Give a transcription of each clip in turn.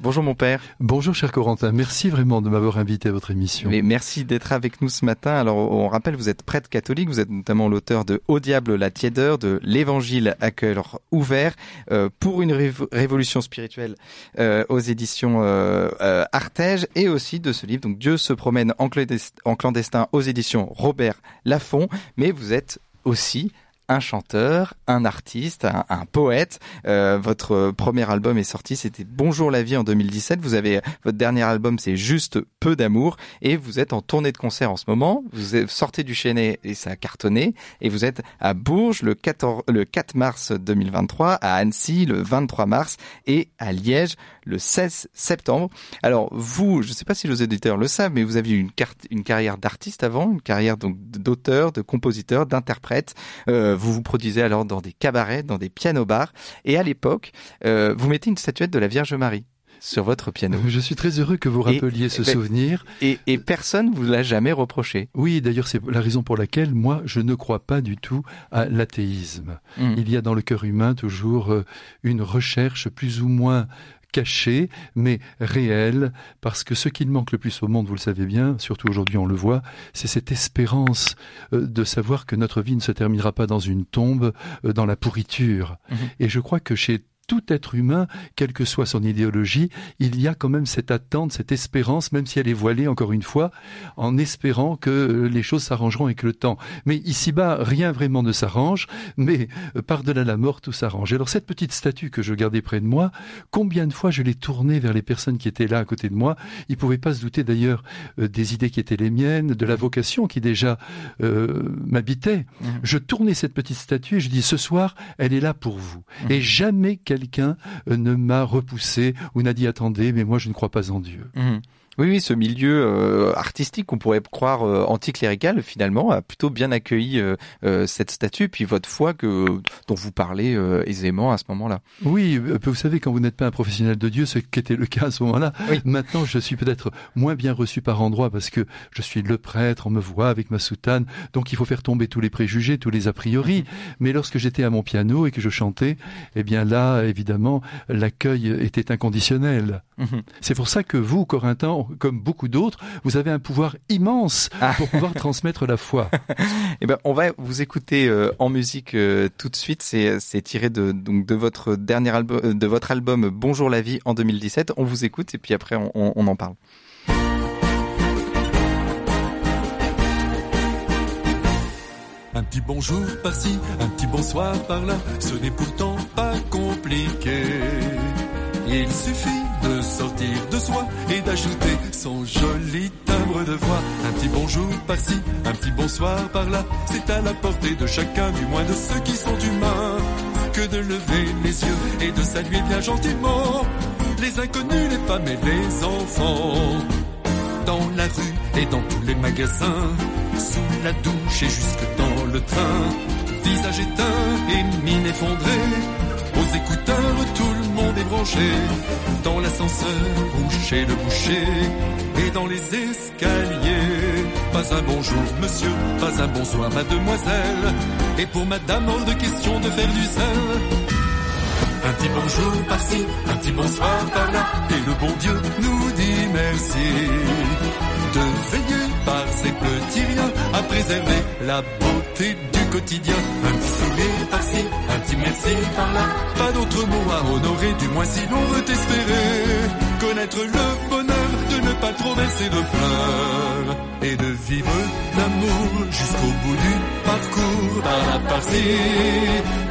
Bonjour mon père. Bonjour cher Corentin, merci vraiment de m'avoir invité à votre émission. Mais merci d'être avec nous ce matin. Alors on rappelle, vous êtes prêtre catholique, vous êtes notamment l'auteur de Au diable la tiédeur, de l'Évangile à cœur ouvert, euh, pour une révolution spirituelle euh, aux éditions euh, euh, Artege, et aussi de ce livre, donc Dieu se promène en clandestin aux éditions Robert Laffont, mais vous êtes aussi un chanteur, un artiste, un, poète. Euh, votre premier album est sorti, c'était Bonjour la vie en 2017. Vous avez votre dernier album, c'est Juste peu d'amour, et vous êtes en tournée de concert en ce moment. Vous sortez du Chenet et ça a cartonné, et vous êtes à Bourges le 14, le 4 mars 2023, à Annecy le 23 mars et à Liège le 16 septembre. Alors vous, je ne sais pas si les auditeurs le savent, mais vous aviez une, carte, une carrière d'artiste avant, une carrière donc d'auteur, de compositeur, d'interprète. Euh, vous vous produisez alors dans des cabarets, dans des pianos-bars. Et à l'époque, euh, vous mettez une statuette de la Vierge Marie sur votre piano. Je suis très heureux que vous rappeliez ce ben, souvenir. Et, et personne vous l'a jamais reproché. Oui, d'ailleurs c'est la raison pour laquelle moi je ne crois pas du tout à l'athéisme. Hmm. Il y a dans le cœur humain toujours euh, une recherche plus ou moins caché, mais réel, parce que ce qu'il manque le plus au monde, vous le savez bien, surtout aujourd'hui on le voit, c'est cette espérance euh, de savoir que notre vie ne se terminera pas dans une tombe, euh, dans la pourriture. Mhm. Et je crois que chez tout être humain, quelle que soit son idéologie, il y a quand même cette attente, cette espérance, même si elle est voilée, encore une fois, en espérant que les choses s'arrangeront avec le temps. Mais ici-bas, rien vraiment ne s'arrange, mais euh, par-delà la mort, tout s'arrange. Alors cette petite statue que je gardais près de moi, combien de fois je l'ai tournée vers les personnes qui étaient là à côté de moi Ils ne pouvaient pas se douter d'ailleurs euh, des idées qui étaient les miennes, de la vocation qui déjà euh, m'habitait. Mmh. Je tournais cette petite statue et je dis, ce soir, elle est là pour vous. Mmh. Et jamais qu'elle quelqu'un euh, ne m'a repoussé ou n'a dit attendez, mais moi je ne crois pas en Dieu. Mmh. Oui, oui, ce milieu euh, artistique qu'on pourrait croire euh, anticlérical, finalement, a plutôt bien accueilli euh, cette statue, puis votre foi que dont vous parlez aisément à ce moment-là. Oui, vous savez, quand vous n'êtes pas un professionnel de Dieu, ce qui était le cas à ce moment-là, maintenant je suis peut-être moins bien reçu par endroit parce que je suis le prêtre, on me voit avec ma soutane, donc il faut faire tomber tous les préjugés, tous les a priori. Mais lorsque j'étais à mon piano et que je chantais, eh bien là, évidemment, l'accueil était inconditionnel. Mhm. C'est pour ça que vous, Corinthins, comme beaucoup d'autres, vous avez un pouvoir immense ah. pour pouvoir transmettre la foi. Eh ben, on va vous écouter euh, en musique euh, tout de suite. C'est, c'est tiré de donc de votre dernier album, euh, de votre album Bonjour la vie en 2017. On vous écoute et puis après on, on en parle. Un petit bonjour par-ci, un petit bonsoir par-là, ce n'est pourtant pas compliqué. Il suffit de sortir de soi et d'ajouter son joli timbre de voix. Un petit bonjour par-ci, un petit bonsoir par-là, c'est à la portée de chacun, du moins de ceux qui sont humains, que de lever les yeux et de saluer bien gentiment les inconnus, les femmes et les enfants. Dans la rue et dans tous les magasins, sous la douche et jusque dans le train, visage éteint et mine effondrée, aux écouteurs tout dans l'ascenseur ou chez le boucher et dans les escaliers. Pas un bonjour monsieur, pas un bonsoir mademoiselle. Et pour madame hors de question de faire du sel. Un petit bonjour par-ci, un petit bonsoir par-là, et le bon Dieu nous dit merci de veiller par ces petits riens à préserver la beauté du quotidien. Un petit sourire par-ci, un petit merci par-là, pas d'autre mot à honorer, du moins si l'on veut espérer connaître le bonheur de ne pas trop verser de pleurs et de vivre l'amour jusqu'au bout du parcours. Par là, par-ci,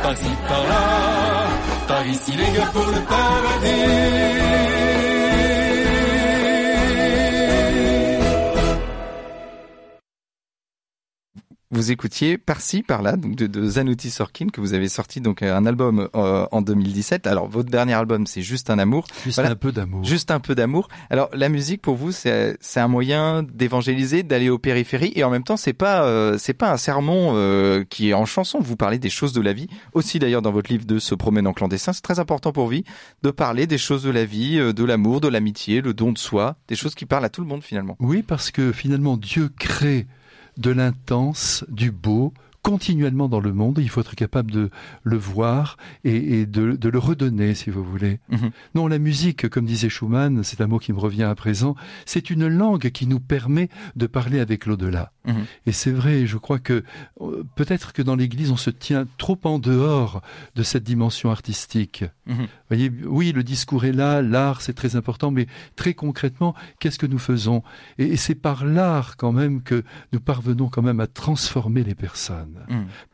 par-ci, par-là, par ici les gars pour le paradis. Vous écoutiez par-ci, par-là, donc de, de Zanuti Sorkin, que vous avez sorti donc un album euh, en 2017. Alors votre dernier album, c'est Juste un amour. Juste un peu d'amour. Juste un peu d'amour. Alors la musique pour vous, c'est un moyen d'évangéliser, d'aller aux périphéries, et en même temps, c'est pas euh, c'est pas un sermon euh, qui est en chanson. Vous parlez des choses de la vie, aussi d'ailleurs dans votre livre de Se promène en clandestin. C'est très important pour vous de parler des choses de la vie, de l'amour, de l'amitié, le don de soi, des choses qui parlent à tout le monde finalement. Oui, parce que finalement Dieu crée de l'intense, du beau, continuellement dans le monde. Il faut être capable de le voir et, de, de, le redonner, si vous voulez. Mhm. Non, la musique, comme disait Schumann, c'est un mot qui me revient à présent, c'est une langue qui nous permet de parler avec l'au-delà. Et c'est vrai, je crois que euh, peut-être que dans l'Église, on se tient trop en dehors de cette dimension artistique. Voyez, oui, le discours est là, l'art, c'est très important, mais très concrètement, qu'est-ce que nous faisons? Et, c'est par l'art quand même que nous parvenons quand même à transformer les personnes.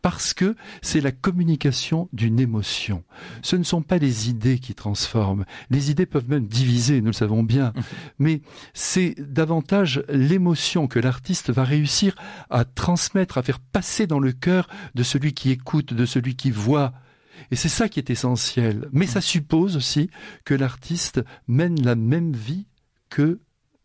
Parce que c'est la communication d'une émotion. Ce ne sont pas les idées qui transforment. Les idées peuvent même diviser, nous le savons bien. Mais c'est davantage l'émotion que l'artiste va réussir à transmettre, à faire passer dans le cœur de celui qui écoute, de celui qui voit. Et c'est ça qui est essentiel. Mais ça suppose aussi que l'artiste mène la même vie que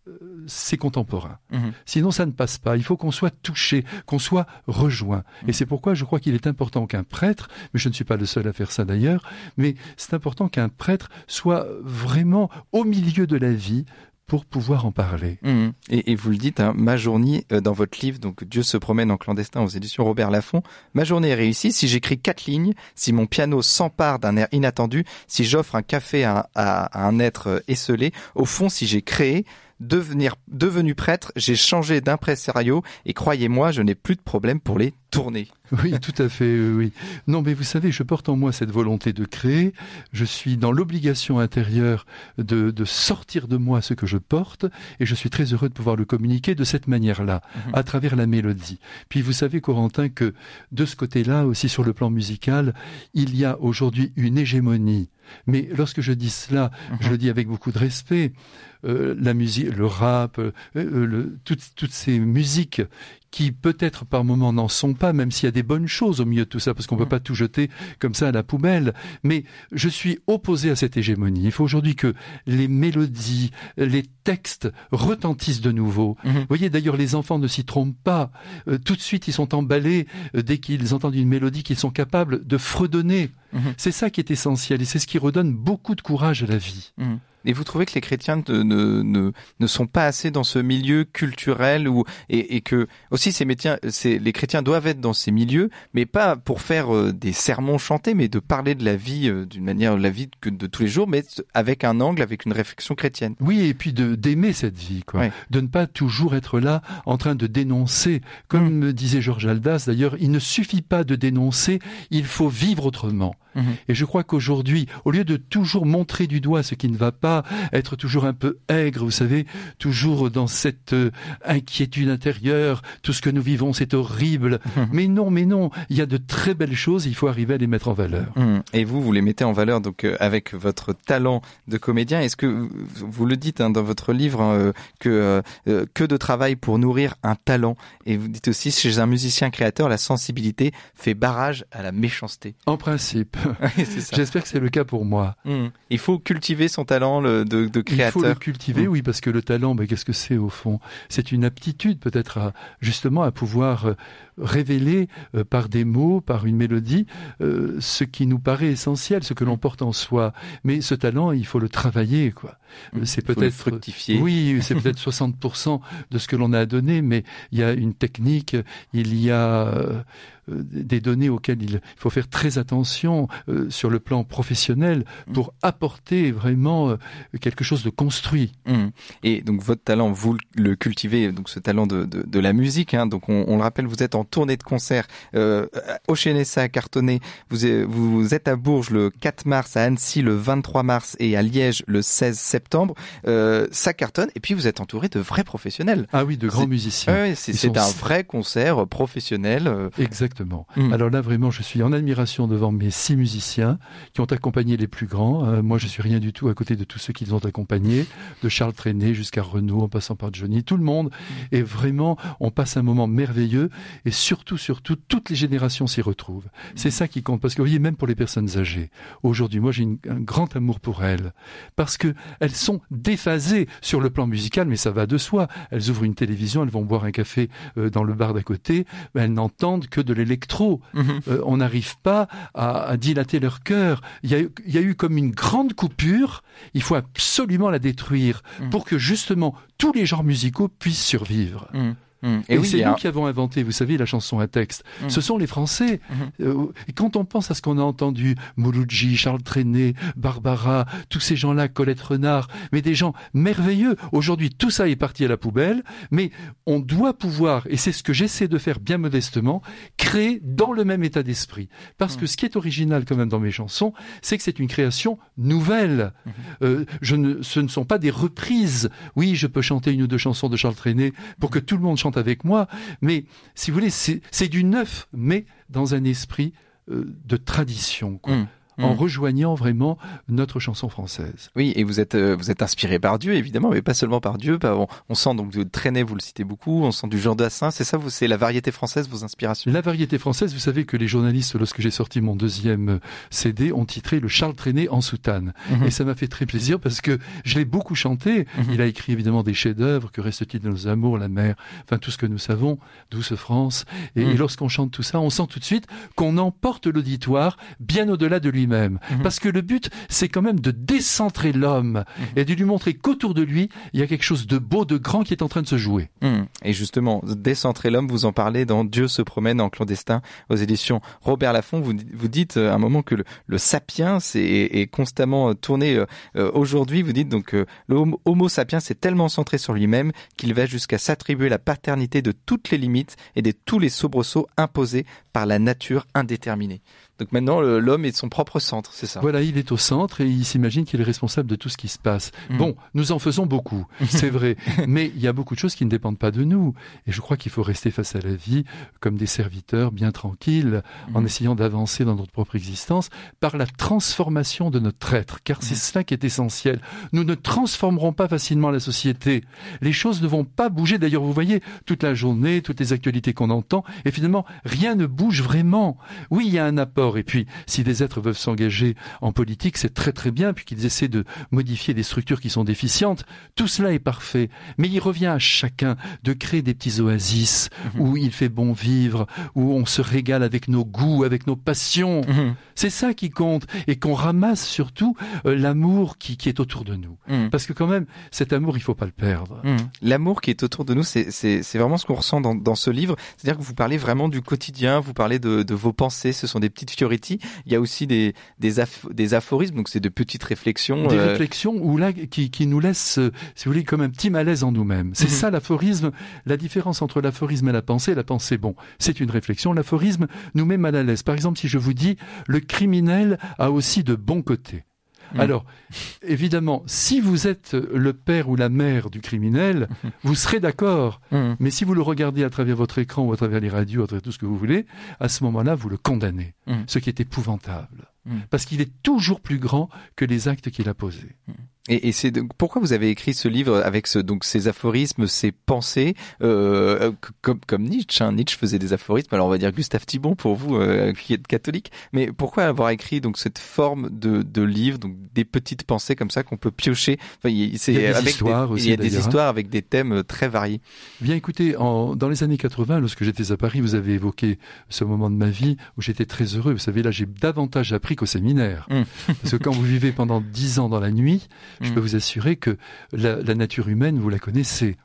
euh, ses contemporains. Mhm. Sinon, ça ne passe pas. Il faut qu'on soit touché, qu'on soit rejoint. Et mhm. c'est pourquoi je crois qu'il est important qu'un prêtre, mais je ne suis pas le seul à faire ça d'ailleurs, mais c'est important qu'un prêtre soit vraiment au milieu de la vie, pour pouvoir en parler. Mmh. Et, vous le dites, hein, ma journée euh, dans votre livre, donc Dieu se promène en clandestin aux éditions Robert Laffont, ma journée est réussie si j'écris quatre lignes, si mon piano s'empare d'un air inattendu, si j'offre un café à, un être euh, esselé, au fond si j'ai créé, devenu prêtre, j'ai changé d'impresario et croyez-moi, je n'ai plus de problème pour les tourner. Oui, tout à fait, oui. Non, mais vous savez, je porte en moi cette volonté de créer. Je suis dans l'obligation intérieure de, de, sortir de moi ce que je porte, et je suis très heureux de pouvoir le communiquer de cette manière-là, mhm. à travers la mélodie. Puis vous savez, Corentin, que de ce côté-là, aussi sur le plan musical, il y a aujourd'hui une hégémonie mais lorsque je dis cela, je mhm. le dis avec beaucoup de respect. Euh, la musique, le rap, euh, euh, toutes, ces musiques qui peut-être par moments n'en sont pas, même s'il y a des bonnes choses au milieu de tout ça, parce qu'on ne peut mm. pas tout jeter comme ça à la poubelle. Mais je suis opposé à cette hégémonie. Il faut aujourd'hui que les mélodies, les textes retentissent de nouveau. Mm-hmm. Vous voyez, d'ailleurs, les enfants ne s'y trompent pas. tout de suite, ils sont emballés dès qu'ils entendent une mélodie qu'ils sont capables de fredonner. Mm-hmm. C'est ça qui est essentiel et c'est ce qui redonne beaucoup de courage à la vie. Mm. Et vous trouvez que les chrétiens ne, ne, ne, sont pas assez dans ce milieu culturel ou et, et que aussi ces métiers, c'est les chrétiens doivent être dans ces milieux, mais pas pour faire euh, des sermons chantés, mais de parler de la vie euh, d'une manière, la vie de tous les jours, mais avec un angle, avec une réflexion chrétienne. Oui, et puis de d'aimer cette vie, quoi, de ne pas toujours être là en train de dénoncer. Comme me disait Georges Aldas, d'ailleurs, il ne suffit pas de dénoncer, il faut vivre autrement. Mhm. Et je crois qu'aujourd'hui, au lieu de toujours montrer du doigt ce qui ne va pas, être toujours un peu aigre, vous savez, toujours dans cette euh, inquiétude intérieure, tout ce que nous vivons, c'est horrible. Mais non, mais non, il y a de très belles choses, il faut arriver à les mettre en valeur. Mhm. Et vous, vous les mettez en valeur donc euh, avec votre talent de comédien. Est-ce que vous le dites hein, dans votre livre hein, euh, que que de travail pour nourrir un talent Et vous dites aussi chez un musicien créateur, la sensibilité fait barrage à la méchanceté. En principe. J'espère que c'est le cas pour moi. Mmh. Il faut cultiver son talent de, de, créateur. Il faut le cultiver, mmh. oui, parce que le talent, ben, qu'est-ce que c'est au fond? C'est une aptitude peut-être à, justement à pouvoir euh, révéler euh, par des mots, par une mélodie, euh, ce qui nous paraît essentiel, ce que l'on porte en soi. Mais ce talent, il faut le travailler, quoi. Mmh. C'est peut-être fructifier. Oui, c'est peut-être 60% de ce que l'on a à donner, mais il y a une technique, il y a euh, des données auxquelles il faut faire très attention euh, sur le plan professionnel mm. pour apporter vraiment euh, quelque chose de construit. Mm. Et donc votre talent, vous le cultivez, donc ce talent de, de, de la musique. Hein, donc on, on, le rappelle, vous êtes en tournée de concert euh, au Chénessa à Cartonnet. Vous, êtes, vous êtes à Bourges le 4 mars, à Annecy le 23 mars et à Liège le 16 septembre. Euh, ça cartonne. Et puis vous êtes entouré de vrais professionnels. Ah oui, de grands musiciens. c'est un vrai concert professionnel. Exactement. Mm. Alors là, vraiment, je suis en admiration devant mes six musiciens qui ont accompagné les plus grands. Euh, moi, je suis rien du tout à côté de tous ceux qu'ils ont accompagnés, de Charles Trenet jusqu'à Renaud, en passant par Johnny, tout le monde. Mm. Et vraiment, on passe un moment merveilleux. Et surtout, surtout, toutes les générations s'y retrouvent. Mm. C'est ça qui compte. Parce que vous voyez, même pour les personnes âgées, aujourd'hui, moi, j'ai un grand amour pour elles. Parce que elles sont déphasées sur le plan musical, mais ça va de soi. Elles ouvrent une télévision, elles vont boire un café euh, dans le bar d'à côté, elles n'entendent que de électro. Mhm. Euh, on n'arrive pas à, dilater leur cœur. Il y, a, eu comme une grande coupure. Il faut absolument la détruire mhm. pour que justement tous les genres musicaux puissent survivre. Mhm. Mmh. Et, c'est nous qui avons inventé, vous savez, la chanson à texte. Mmh. Ce sont les Français. Mmh. Euh, et quand on pense à ce qu'on a entendu, Mouloudji, Charles Trenet, Barbara, tous ces gens-là, Colette Renard, mais des gens merveilleux. Aujourd'hui, tout ça est parti à la poubelle, mais on doit pouvoir, et c'est ce que j'essaie de faire bien modestement, créer dans le même état d'esprit. Parce que ce qui est original quand même dans mes chansons, c'est que c'est une création nouvelle. Euh, je ne, ce ne sont pas des reprises. Oui, je peux chanter une ou deux chansons de Charles Trenet pour que tout le monde chante avec moi, mais si vous voulez, c'est du neuf, mais dans un esprit euh, de tradition. Quoi. Mmh en mm. rejoignant vraiment notre chanson française. Oui, et vous êtes euh, vous êtes inspiré par Dieu évidemment, mais pas seulement par Dieu. On, on sent donc vous traînez, vous le citez beaucoup. On sent du Jean Dassin. C'est ça, vous c'est la variété française vos inspirations? La variété française. Vous savez que les journalistes, lorsque j'ai sorti mon deuxième euh, CD, ont titré le Charles Traîné en soutane. Mm-hmm. Et ça m'a fait très plaisir parce que je l'ai beaucoup chanté. Mm-hmm. Il a écrit évidemment des chefs-d'œuvre. Que reste-t-il de nos amours, la mer, enfin tout ce que nous savons, douce France. Et, mm. lorsqu'on chante tout ça, on sent tout de suite qu'on emporte l'auditoire bien au-delà de lui-même, mm-hmm. parce que le but, c'est quand même de décentrer l'homme mhm. et de lui montrer qu'autour de lui, il y a quelque chose de beau, de grand qui est en train de se jouer. Mhm. Et justement, décentrer l'homme, vous en parlez dans Dieu se promène en clandestin aux éditions Robert Laffont. Vous, vous dites euh, à un moment que le, sapiens est, constamment euh, tourné euh, aujourd'hui. Vous dites donc que le homo sapiens est tellement centré sur lui-même qu'il va jusqu'à s'attribuer la paternité de toutes les limites et de tous les soubresauts imposés par la nature indéterminée. Donc maintenant, l'homme est son propre centre, c'est ça? Voilà, il est au centre et il s'imagine qu'il est responsable de tout ce qui se passe. Mm. Bon, nous en faisons beaucoup, c'est vrai, mais il y a beaucoup de choses qui ne dépendent pas de nous. Et je crois qu'il faut rester face à la vie comme des serviteurs bien tranquilles, mm. en essayant d'avancer dans notre propre existence par la transformation de notre être, car c'est mm. cela qui est essentiel. Nous ne transformerons pas facilement la société. Les choses ne vont pas bouger. D'ailleurs, vous voyez, toute la journée, toutes les actualités qu'on entend, et finalement, rien ne bouge vraiment. Oui, il y a un apport et puis, si des êtres veulent s'engager en politique, c'est très très bien, puisqu'ils essaient de modifier des structures qui sont déficientes. Tout cela est parfait. Mais il revient à chacun de créer des petits oasis mhm. où il fait bon vivre, où on se régale avec nos goûts, avec nos passions. Mhm. C'est ça qui compte. Et qu'on ramasse surtout euh, l'amour qui, qui, est autour de nous. Mhm. Parce que quand même, cet amour, il faut pas le perdre. L'amour qui est autour de nous, c'est vraiment ce qu'on ressent dans, dans, ce livre. C'est-à-dire que vous parlez vraiment du quotidien, vous parlez de, de vos pensées, ce sont des petites il y a aussi des, des, des aphorismes, donc c'est de petites réflexions. Des euh, réflexions où là, qui, qui nous laissent, euh, si vous voulez, comme un petit malaise en nous-mêmes. C'est mhm. ça l'aphorisme. La différence entre l'aphorisme et la pensée, la pensée, bon, c'est une réflexion. L'aphorisme nous met mal à l'aise. Par exemple, si je vous dis, le criminel a aussi de bons côtés. Mm. Alors, évidemment, si vous êtes le père ou la mère du criminel, vous serez d'accord. Mm. Mais si vous le regardez à travers votre écran ou à travers les radios, à travers tout ce que vous voulez, à ce moment-là, vous le condamnez. Mm. Ce qui est épouvantable. Parce qu'il est toujours plus grand que les actes qu'il a posés. Et, et c'est pourquoi vous avez écrit ce livre avec ce, donc ces aphorismes, ces pensées, euh, comme, comme Nietzsche. Hein. Nietzsche faisait des aphorismes. Alors on va dire Gustave Thibon pour vous euh, qui êtes catholique. Mais pourquoi avoir écrit donc cette forme de, de livre, donc des petites pensées comme ça qu'on peut piocher? Enfin, il, y a des histoires aussi. Il y a des hein. histoires avec des thèmes euh, très variés. Bien écoutez, en, dans les années 80, lorsque j'étais à Paris, vous avez évoqué ce moment de ma vie où j'étais très heureux. Vous savez, là, j'ai davantage appris qu'au séminaire. Hum. Parce que quand vous vivez pendant dix ans dans la nuit, je peux mm. vous assurer que la, nature humaine, vous la connaissez.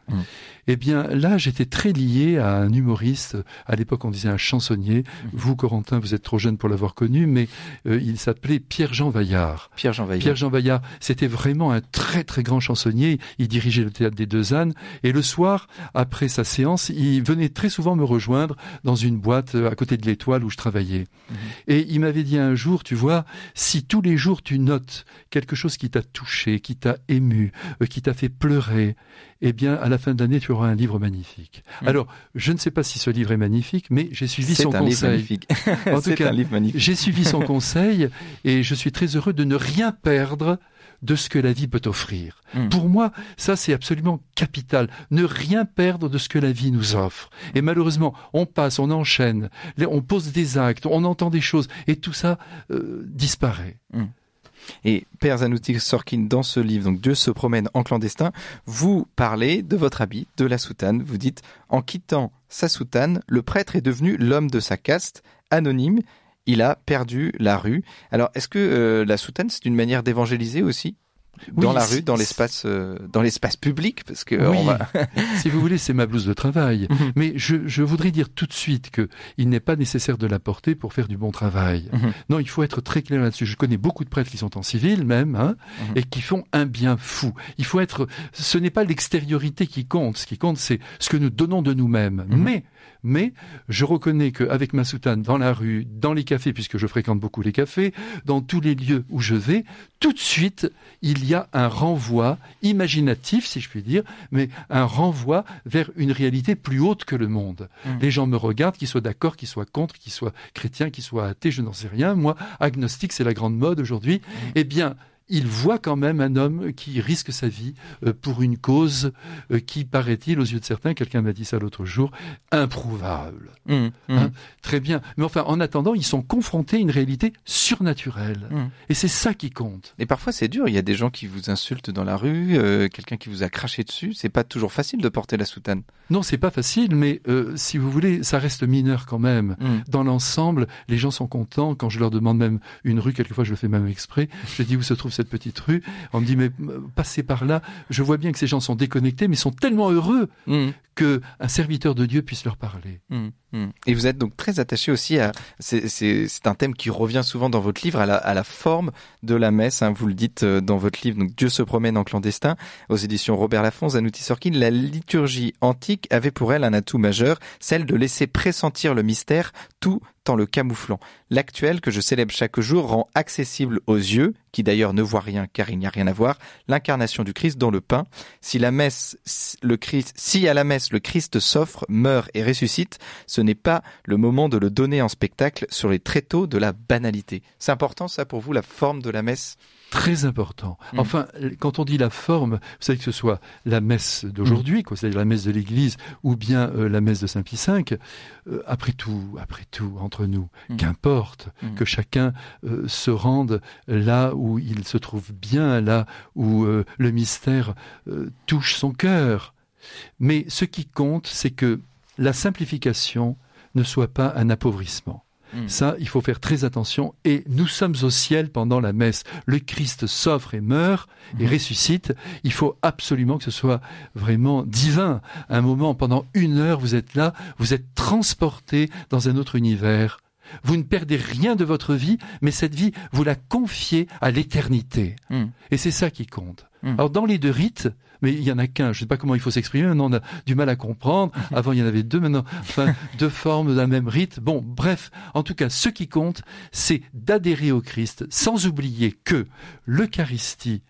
Eh bien, là, j'étais très lié à un humoriste. À l'époque, on disait un chansonnier. Mm. Vous, Corentin, vous êtes trop jeune pour l'avoir connu, mais euh, il s'appelait Pierre-Jean Vaillard. Pierre-Jean Vaillard. Pierre-Jean Vaillard, c'était vraiment un très très grand chansonnier. Il dirigeait le théâtre des Deux Ânes. Et le soir, après sa séance, il venait très souvent me rejoindre dans une boîte euh, à côté de l'étoile où je travaillais. Et il m'avait dit un jour, tu vois, si tous les jours tu notes quelque chose qui t'a touché, qui t'a ému, euh, qui t'a fait pleurer, eh bien, à la fin de l'année, tu auras un livre magnifique. Mm. Alors, je ne sais pas si ce livre est magnifique, mais j'ai suivi son conseil. Livre magnifique. en tout cas, j'ai suivi son conseil et je suis très heureux de ne rien perdre de ce que la vie peut offrir. Mm. Pour moi, ça c'est absolument capital. Ne rien perdre de ce que la vie nous offre. Et malheureusement, on passe, on enchaîne, on pose des actes, on entend des choses, et tout ça euh, disparaît. Mm. Et Père Zanouti Sorkin, dans ce livre, donc Dieu se promène en clandestin, vous parlez de votre habit, de la soutane. Vous dites, en quittant sa soutane, le prêtre est devenu l'homme de sa caste, anonyme. Il a perdu la rue. Alors, est-ce que euh, la soutane, c'est une manière d'évangéliser aussi? Dans la rue, dans l'espace, euh, dans l'espace public, parce que oui. si vous voulez, c'est ma blouse de travail. Mhm. Mais je, je, voudrais dire tout de suite que il n'est pas nécessaire de la porter pour faire du bon travail. Mhm. Non, il faut être très clair là-dessus. Je connais beaucoup de prêtres qui sont en civil même, hein, mhm. et qui font un bien fou. Il faut être. Ce n'est pas l'extériorité qui compte. Ce qui compte, c'est ce que nous donnons de nous-mêmes. Mais mais je reconnais qu'avec ma soutane dans la rue, dans les cafés, puisque je fréquente beaucoup les cafés, dans tous les lieux où je vais, tout de suite, il y a un renvoi imaginatif, si je puis dire, mais un renvoi vers une réalité plus haute que le monde. Mmh. Les gens me regardent, qu'ils soient d'accord, qu'ils soient contre, qu'ils soient chrétiens, qu'ils soient athées, je n'en sais rien. Moi, agnostique, c'est la grande mode aujourd'hui. Mmh. Eh bien, il voit quand même un homme qui risque sa vie euh, pour une cause euh, qui, paraît-il, aux yeux de certains, quelqu'un m'a dit ça l'autre jour, improuvable. Mmh, mmh. Hein Très bien. Mais enfin, en attendant, ils sont confrontés à une réalité surnaturelle. Mmh. Et c'est ça qui compte. Et parfois, c'est dur. Il y a des gens qui vous insultent dans la rue, euh, quelqu'un qui vous a craché dessus. C'est pas toujours facile de porter la soutane. Non, c'est pas facile, mais si vous voulez, ça reste mineur quand même. Dans l'ensemble, les gens sont contents. Quand je leur demande même une rue, quelquefois je le fais même exprès, je dis où se trouve cette petite rue. On me dit mais euh, passez par là. Je vois bien que ces gens sont déconnectés, mais sont tellement heureux mmh. que un serviteur de Dieu puisse leur parler. Mmh. Hmm. Et vous êtes donc très attaché aussi à, c'est un thème qui revient souvent dans votre livre, à la, à la forme de la messe. Hein. Vous le dites euh, dans votre livre, donc Dieu se promène en clandestin, aux éditions Robert Laffont, Zanouti Sorkin. La liturgie antique avait pour elle un atout majeur, celle de laisser pressentir le mystère tout en le camouflant. L'actuel, que je célèbre chaque jour, rend accessible aux yeux, qui d'ailleurs ne voient rien car il n'y a rien à voir, l'incarnation du Christ dans le pain. Si si à la messe le Christ s'offre, meurt et ressuscite, ce n'est pas le moment de le donner en spectacle sur les tréteaux de la banalité. C'est important ça pour vous, la forme de la messe? Très important. Mm. Enfin, quand on dit la forme, vous savez que ce soit la messe d'aujourd'hui, mm. c'est-à-dire la messe de l'Église, ou bien euh, la messe de Saint Pie V, euh, après tout, après tout, entre nous, mm. qu'importe que chacun euh, se rende là où il se trouve bien, là où le mystère touche son cœur. Mais ce qui compte, c'est que la simplification ne soit pas un appauvrissement. Hmm. Ça, il faut faire très attention. Et nous sommes au ciel pendant la messe. Le Christ s'offre et meurt et hmm. ressuscite. Il faut absolument que ce soit vraiment divin. Un moment, pendant une heure, vous êtes là, vous êtes transporté dans un autre univers. Vous ne perdez rien de votre vie, mais cette vie, vous la confiez à l'éternité. Hmm. Et c'est ça qui compte. Alors dans les deux rites, mais il y en a qu'un. Je ne sais pas comment il faut s'exprimer. Maintenant, on a du mal à comprendre. Avant, il y en avait deux. Maintenant, enfin, deux formes d'un même rite. Bon, bref. En tout cas, ce qui compte, c'est d'adhérer au Christ, sans oublier que l'Eucharistie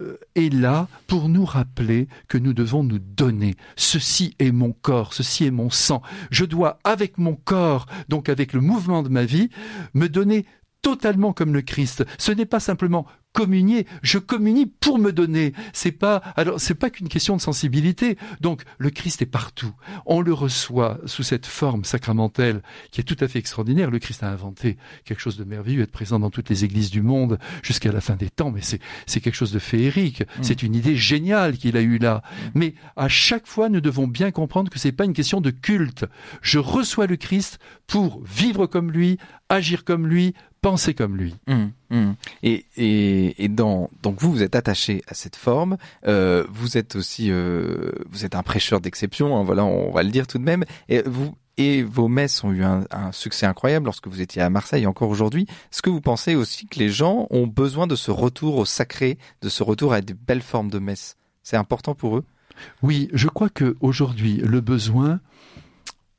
euh, est là pour nous rappeler que nous devons nous donner. Ceci est mon corps, ceci est mon sang. Je dois, avec mon corps, donc avec le mouvement de ma vie, me donner totalement comme le Christ. Ce n'est pas simplement communier, je communie pour me donner. C'est pas alors c'est pas qu'une question de sensibilité. Donc le Christ est partout. On le reçoit sous cette forme sacramentelle qui est tout à fait extraordinaire. Le Christ a inventé quelque chose de merveilleux, être présent dans toutes les églises du monde jusqu'à la fin des temps, mais c'est c'est quelque chose de féerique. Mm. C'est une idée géniale qu'il a eue là. Mm. Mais à chaque fois nous devons bien comprendre que c'est pas une question de culte. Je reçois le Christ pour vivre comme lui, agir comme lui, penser comme lui. Hum, hum. Et, et, et dans, donc vous, vous êtes attaché à cette forme. Euh, vous êtes aussi, euh, vous êtes un prêcheur d'exception. Hein, voilà, on va le dire tout de même. Et vous et vos messes ont eu un, un succès incroyable lorsque vous étiez à Marseille, encore aujourd'hui. Est-ce que vous pensez aussi que les gens ont besoin de ce retour au sacré, de ce retour à des belles formes de messes? C'est important pour eux? Oui, je crois que aujourd'hui le besoin,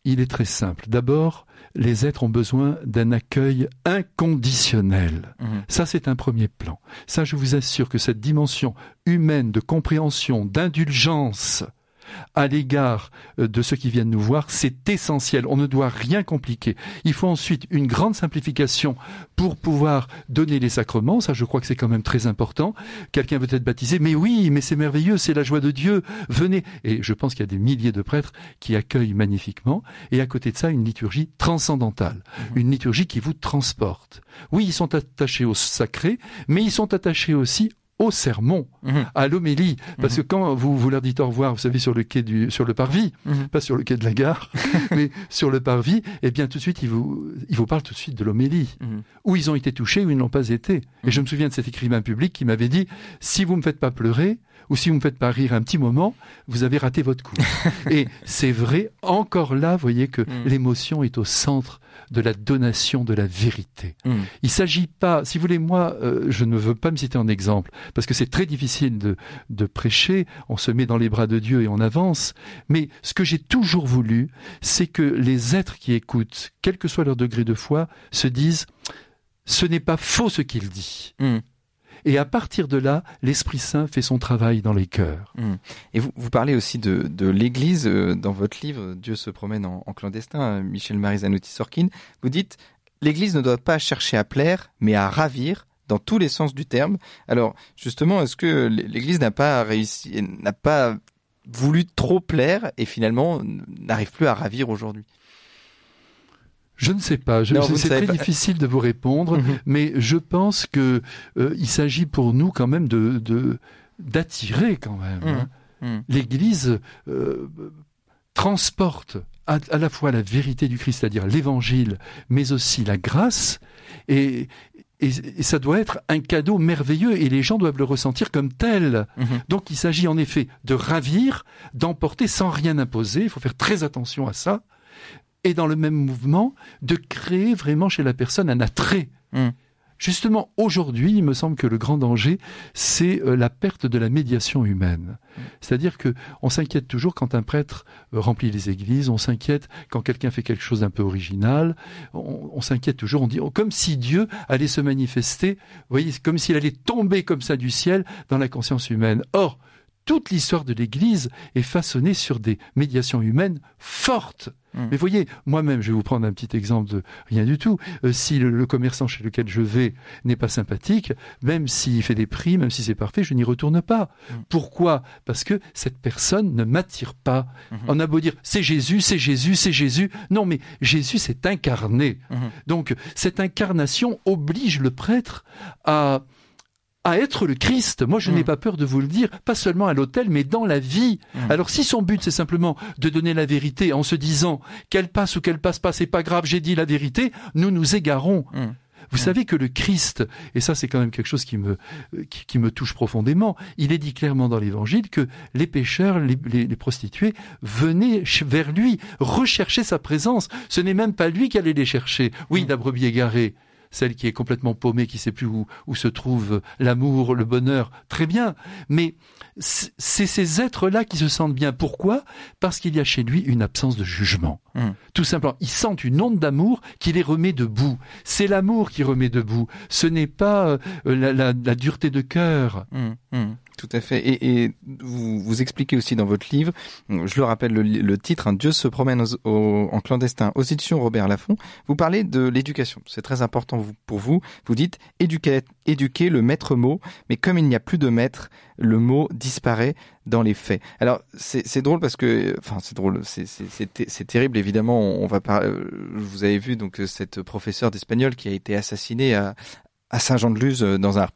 il est très simple. D'abord, les êtres ont besoin d'un accueil inconditionnel. Mhm. Ça, c'est un premier plan. Ça, je vous assure que cette dimension humaine de compréhension, d'indulgence, à l'égard euh, de ceux qui viennent nous voir, c'est essentiel. On ne doit rien compliquer. Il faut ensuite une grande simplification pour pouvoir donner les sacrements. Ça, je crois que c'est quand même très important. Quelqu'un veut être baptisé, mais oui, mais c'est merveilleux, c'est la joie de Dieu. Venez. Et je pense qu'il y a des milliers de prêtres qui accueillent magnifiquement. Et à côté de ça, une liturgie transcendantale. Mhm. Une liturgie qui vous transporte. Oui, ils sont attachés au sacré, mais ils sont attachés aussi au sermon, mhm. à l'homélie. Parce que quand vous, vous leur dites au revoir, vous savez, sur le quai du, sur le parvis, pas sur le quai de la gare, mais sur le parvis, eh bien, tout de suite, ils vous, ils vous parlent tout de suite de l'homélie. Où ils ont été touchés, ou ils n'ont pas été. Et je me souviens de cet écrivain public qui m'avait dit, si vous me faites pas pleurer, ou si vous me faites pas rire un petit moment, vous avez raté votre coup. et c'est vrai, encore là, vous voyez que l'émotion est au centre de la donation de la vérité. Mm. Il s'agit pas, si vous voulez, moi, euh, je ne veux pas me citer en exemple, parce que c'est très difficile de, de prêcher, on se met dans les bras de Dieu et on avance, mais ce que j'ai toujours voulu, c'est que les êtres qui écoutent, quel que soit leur degré de foi, se disent, ce n'est pas faux ce qu'il dit. Mm. Et à partir de là, l'Esprit Saint fait son travail dans les cœurs. Mmh. Et vous, vous parlez aussi de, de l'Église euh, dans votre livre Dieu se promène en, clandestin, euh, Michel Marizanotti Sorkin. Vous dites l'Église ne doit pas chercher à plaire, mais à ravir dans tous les sens du terme. Alors justement, est-ce que l'Église n'a pas réussi, n'a pas voulu trop plaire et finalement n'arrive plus à ravir aujourd'hui? Je ne sais pas. C'est très difficile de vous répondre, mhm. mais je pense que euh, il s'agit pour nous quand même de d'attirer quand même. Hein. Mhm. Mhm. L'Église euh, transporte à, la fois la vérité du Christ, c'est-à-dire l'Évangile, mais aussi la grâce, et, et, ça doit être un cadeau merveilleux et les gens doivent le ressentir comme tel. Donc il s'agit en effet de ravir, d'emporter sans rien imposer. Il faut faire très attention à ça et dans le même mouvement de créer vraiment chez la personne un attrait. Hmm. Justement, aujourd'hui, il me semble que le grand danger, c'est euh, la perte de la médiation humaine. Hmm. C'est-à-dire que on s'inquiète toujours quand un prêtre euh, remplit les églises, on s'inquiète quand quelqu'un fait quelque chose d'un peu original, on, s'inquiète toujours, on dit oh, comme si Dieu allait se manifester, vous voyez, comme s'il allait tomber comme ça du ciel dans la conscience humaine. Or, toute l'histoire de l'Église est façonnée sur des médiations humaines fortes. Hmm. Mais voyez, moi-même, je vais vous prendre un petit exemple de rien du tout. Euh, si le, commerçant chez lequel je vais n'est pas sympathique, même s'il fait des prix, même si c'est parfait, je n'y retourne pas. Hmm. Pourquoi? Parce que cette personne ne m'attire pas. Hmm. On a beau dire c'est Jésus, c'est Jésus, c'est Jésus. Non, mais Jésus s'est incarné. Donc cette incarnation oblige le prêtre à à être le Christ. Moi, je n'ai mm. pas peur de vous le dire, pas seulement à l'autel, mais dans la vie. Mm. Alors, si son but, c'est simplement de donner la vérité en se disant qu'elle passe ou qu'elle passe pas, c'est pas grave, j'ai dit la vérité, nous nous égarons. Mm. Vous savez que le Christ, et ça c'est quand même quelque chose qui me, qui, me touche profondément, il est dit clairement dans l'Évangile que les pécheurs, les, les prostituées, venaient vers lui, rechercher sa présence. Ce n'est même pas lui qui allait les chercher. Oui, la brebis égarée celle qui est complètement paumée, qui sait plus où, où se trouve l'amour, le bonheur, très bien. Mais c'est ces êtres-là qui se sentent bien. Pourquoi? Parce qu'il y a chez lui une absence de jugement. Hmm. Tout simplement, ils sentent une onde d'amour qui les remet debout. C'est l'amour qui remet debout. Ce n'est pas euh, la, la, la, dureté de cœur. Hmm. Hmm. Tout à fait. Et, vous, expliquez aussi dans votre livre, je le rappelle le, titre, hein, Dieu se promène en clandestin aux éditions Robert Laffont. Vous parlez de l'éducation. C'est très important pour vous. Vous dites éduquer, éduquer le maître mot, mais comme il n'y a plus de maître, le mot disparaît dans les faits. Alors c'est drôle parce que, enfin c'est drôle, c'est terrible évidemment. On, va. Euh, vous avez vu donc cette professeure d'espagnol qui a été assassinée à, à Saint-Jean-de-Luz euh, dans un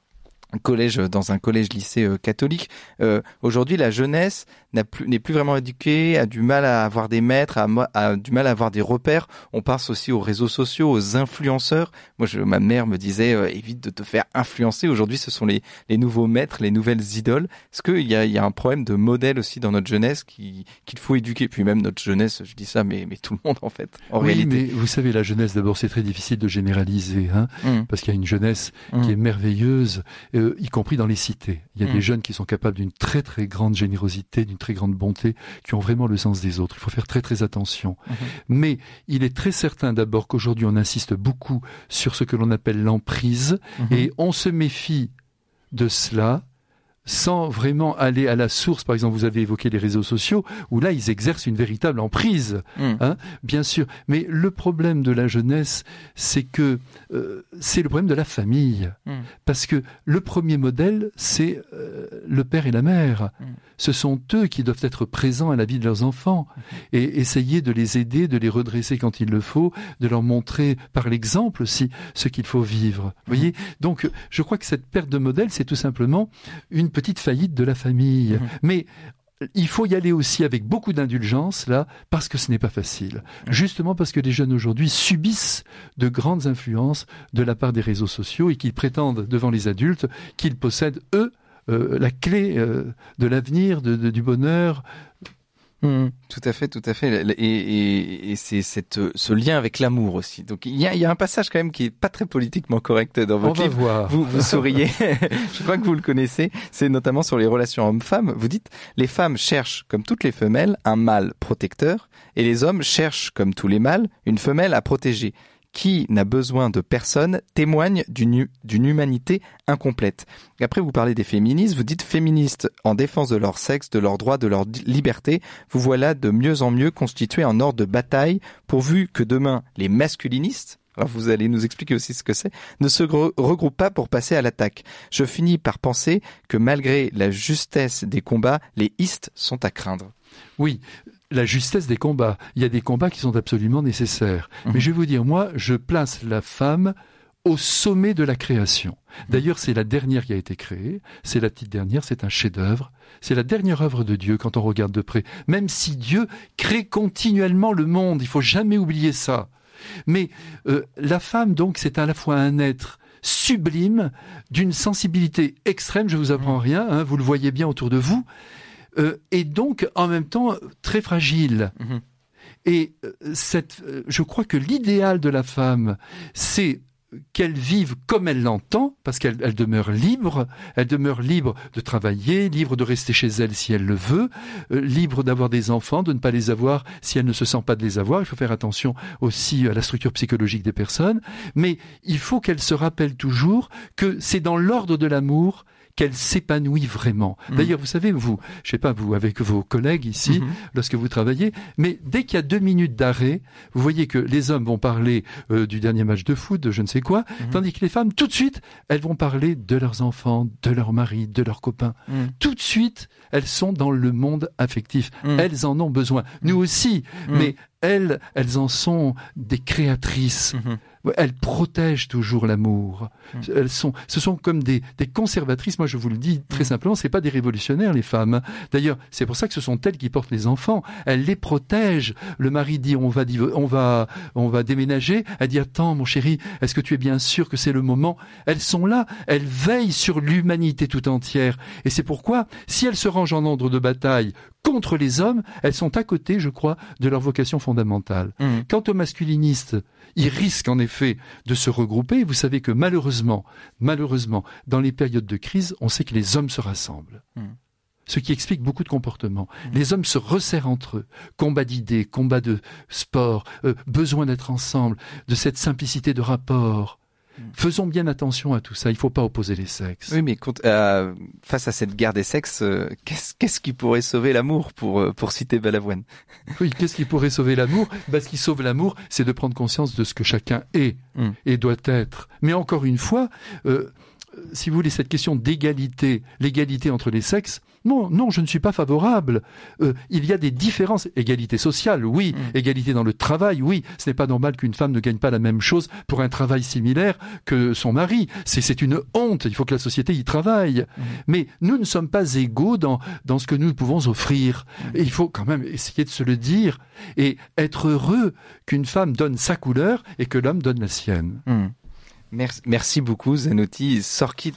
collège dans un collège lycée euh, catholique. Euh, aujourd'hui, la jeunesse n'est plus, plus vraiment éduquée, a du mal à avoir des maîtres, a, a, du mal à avoir des repères. On passe aussi aux réseaux sociaux, aux influenceurs. Moi, je, ma mère me disait euh, évite de te faire influencer. Aujourd'hui, ce sont les, les nouveaux maîtres, les nouvelles idoles. Est-ce qu'il y a, y a un problème de modèle aussi dans notre jeunesse qu'il faut éduquer? Puis même notre jeunesse, je dis ça, mais, mais tout le monde en fait. En oui, réalité. mais vous savez, la jeunesse, d'abord, c'est très difficile de généraliser, hein, mmh. parce qu'il y a une jeunesse qui mmh. est merveilleuse y compris dans les cités. Il y a des mm. jeunes qui sont capables d'une très très grande générosité, d'une très grande bonté, qui ont vraiment le sens des autres. Il faut faire très très attention. Mm-hmm. Mais il est très certain d'abord qu'aujourd'hui on insiste beaucoup sur ce que l'on appelle l'emprise mm-hmm. et on se méfie de cela sans vraiment aller à la source. Par exemple, vous avez évoqué les réseaux sociaux, où là, ils exercent une véritable emprise, mm. hein, bien sûr. Mais le problème de la jeunesse, c'est que euh, c'est le problème de la famille. Mm. Parce que le premier modèle, c'est euh, le père et la mère. Mm. ce sont eux qui doivent être présents à la vie de leurs enfants et essayer de les aider, de les redresser quand il le faut, de leur montrer par l'exemple aussi ce qu'il faut vivre. Vous voyez? Donc, je crois que cette perte de modèle, c'est tout simplement une petite faillite de la famille. Mmh. Mais il faut y aller aussi avec beaucoup d'indulgence là, parce que ce n'est pas facile. Justement parce que les jeunes aujourd'hui subissent de grandes influences de la part des réseaux sociaux et qu'ils prétendent devant les adultes qu'ils possèdent eux euh, la clé euh, de l'avenir, du bonheur, Mmh. tout à fait, tout à fait. Et, et, c'est cette, ce lien avec l'amour aussi. Donc il y, a, y a, un passage quand même qui est pas très politiquement correct dans votre livre. Voir. Vous, vous souriez. Je crois que vous le connaissez. C'est notamment sur les relations hommes-femmes. Vous dites les femmes cherchent, comme toutes les femelles, un mâle protecteur, et les hommes cherchent, comme tous les mâles, une femelle à protéger qui n'a besoin de personne témoigne d'une humanité incomplète. après, vous parlez des féministes, vous dites féministes en défense de leur sexe, de leurs droits, de leur liberté. Vous voilà de mieux en mieux constitués en ordre de bataille, pourvu que demain, les masculinistes, alors vous allez nous expliquer aussi ce que c'est, ne se regroupent pas pour passer à l'attaque. Je finis par penser que malgré la justesse des combats, les istes sont à craindre. Oui, la justesse des combats. Il y a des combats qui sont absolument nécessaires. Mhm. Mais je vais vous dire, moi, je place la femme au sommet de la création. Mhm. D'ailleurs, c'est la dernière qui a été créée, c'est la petite dernière, c'est un chef-d'œuvre, c'est la dernière œuvre de Dieu quand on regarde de près. Même si Dieu crée continuellement le monde, il faut jamais oublier ça. Mais euh, la femme, donc, c'est à la fois un être sublime, d'une sensibilité extrême, je vous apprends mhm. rien, hein, vous le voyez bien autour de vous, euh, et donc en même temps très fragile. Mhm. Et euh, cette, euh, je crois que l'idéal de la femme, c'est qu'elle vive comme elle l'entend, parce qu'elle demeure libre, elle demeure libre de travailler, libre de rester chez elle si elle le veut, libre d'avoir des enfants, de ne pas les avoir si elle ne se sent pas de les avoir. Il faut faire attention aussi à la structure psychologique des personnes, mais il faut qu'elle se rappelle toujours que c'est dans l'ordre de l'amour qu'elle s'épanouit vraiment. Mm. D'ailleurs, vous savez, vous, je sais pas, vous avec vos collègues ici, mm-hmm. lorsque vous travaillez, mais dès qu'il y a deux minutes d'arrêt, vous voyez que les hommes vont parler euh, du dernier match de foot, de je ne sais quoi, mm-hmm. tandis que les femmes, tout de suite, elles vont parler de leurs enfants, de leurs maris, de leurs copains. Mm. Tout de suite, elles sont dans le monde affectif. Mm. Elles en ont besoin. Nous aussi, mais elles, elles en sont des créatrices. Mm-hmm. Elles protègent toujours l'amour. Mm. Elles sont, ce sont comme des, des, conservatrices. Moi, je vous le dis très mm. simplement, c'est pas des révolutionnaires les femmes. D'ailleurs, c'est pour ça que ce sont elles qui portent les enfants. Elles les protègent. Le mari dit on va, on va, on va déménager. Elle dit attends mon chéri, est-ce que tu es bien sûr que c'est le moment? Elles sont là. Elles veillent sur l'humanité tout entière. Et c'est pourquoi, si elles se rangent en ordre de bataille contre les hommes, elles sont à côté, je crois, de leur vocation fondamentale. Mmh. Quant aux masculinistes, ils risquent en effet de se regrouper. Vous savez que malheureusement, malheureusement, dans les périodes de crise, on sait que les hommes se rassemblent. Mmh. Ce qui explique beaucoup de comportements. Mmh. Les hommes se resserrent entre eux. Combat d'idées, combat de sport, euh, besoin d'être ensemble, de cette simplicité de rapport. Faisons bien attention à tout ça. Il ne faut pas opposer les sexes. Oui, mais euh, face à cette guerre des sexes, euh, qu'est-ce qui pourrait sauver l'amour pour euh, pour citer Balavoine? Oui, qu'est-ce qui pourrait sauver l'amour? Bah, Ce qui sauve l'amour, c'est de prendre conscience de ce que chacun est hmm. et doit être. Mais encore une fois, si vous voulez, cette question d'égalité, l'égalité entre les sexes, non, non, je ne suis pas favorable. Euh, il y a des différences. Égalité sociale, oui. Mm. Égalité dans le travail, oui. Ce n'est pas normal qu'une femme ne gagne pas la même chose pour un travail similaire que son mari. C'est une honte. Il faut que la société y travaille. Mm. Mais nous ne sommes pas égaux dans, dans ce que nous pouvons offrir. Mm. Et il faut quand même essayer de se le dire et être heureux qu'une femme donne sa couleur et que l'homme donne la sienne. Merci, merci beaucoup Zanotti Sorkin.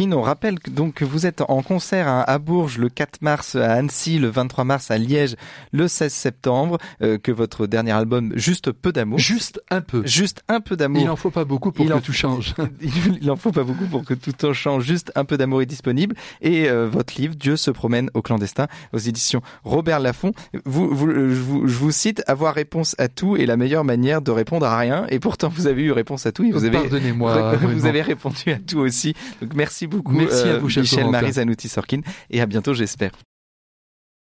On rappelle donc que vous êtes en concert à, Bourges le 4 mars, à Annecy le 23 mars, à Liège le 16 septembre, euh, que votre dernier album Juste peu d'amour. Juste un peu. Juste un peu d'amour. Il en faut pas beaucoup pour que tout change. il en faut pas beaucoup pour que tout change. Juste un peu d'amour est disponible. Et euh, votre livre Dieu se promène au clandestin aux éditions Robert Laffont. Vous, vous, je, vous, je vous cite avoir réponse à tout est la meilleure manière de répondre à rien. Et pourtant vous avez eu réponse à tout. Et vous avez moi vous avez répondu à tout aussi. Donc merci beaucoup, merci à vous, euh, Michel Marie Zanouti Sorkin, et à bientôt, j'espère.